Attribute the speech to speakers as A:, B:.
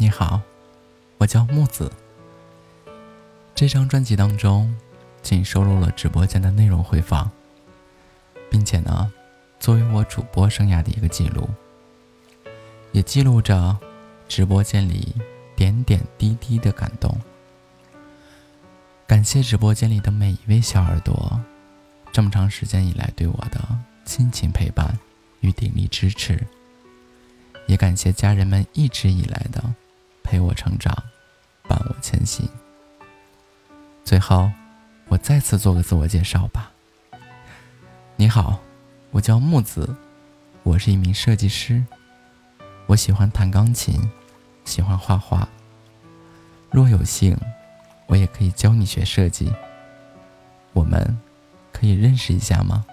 A: 你好，我叫木子。这张专辑当中，仅收录了直播间的内容回放，并且呢，作为我主播生涯的一个记录，也记录着直播间里点点滴滴的感动。感谢直播间里的每一位小耳朵，这么长时间以来对我的亲情陪伴与鼎力支持，也感谢家人们一直以来的。陪我成长，伴我前行。最后，我再次做个自我介绍吧。你好，我叫木子，我是一名设计师。我喜欢弹钢琴，喜欢画画。若有幸，我也可以教你学设计。我们可以认识一下吗？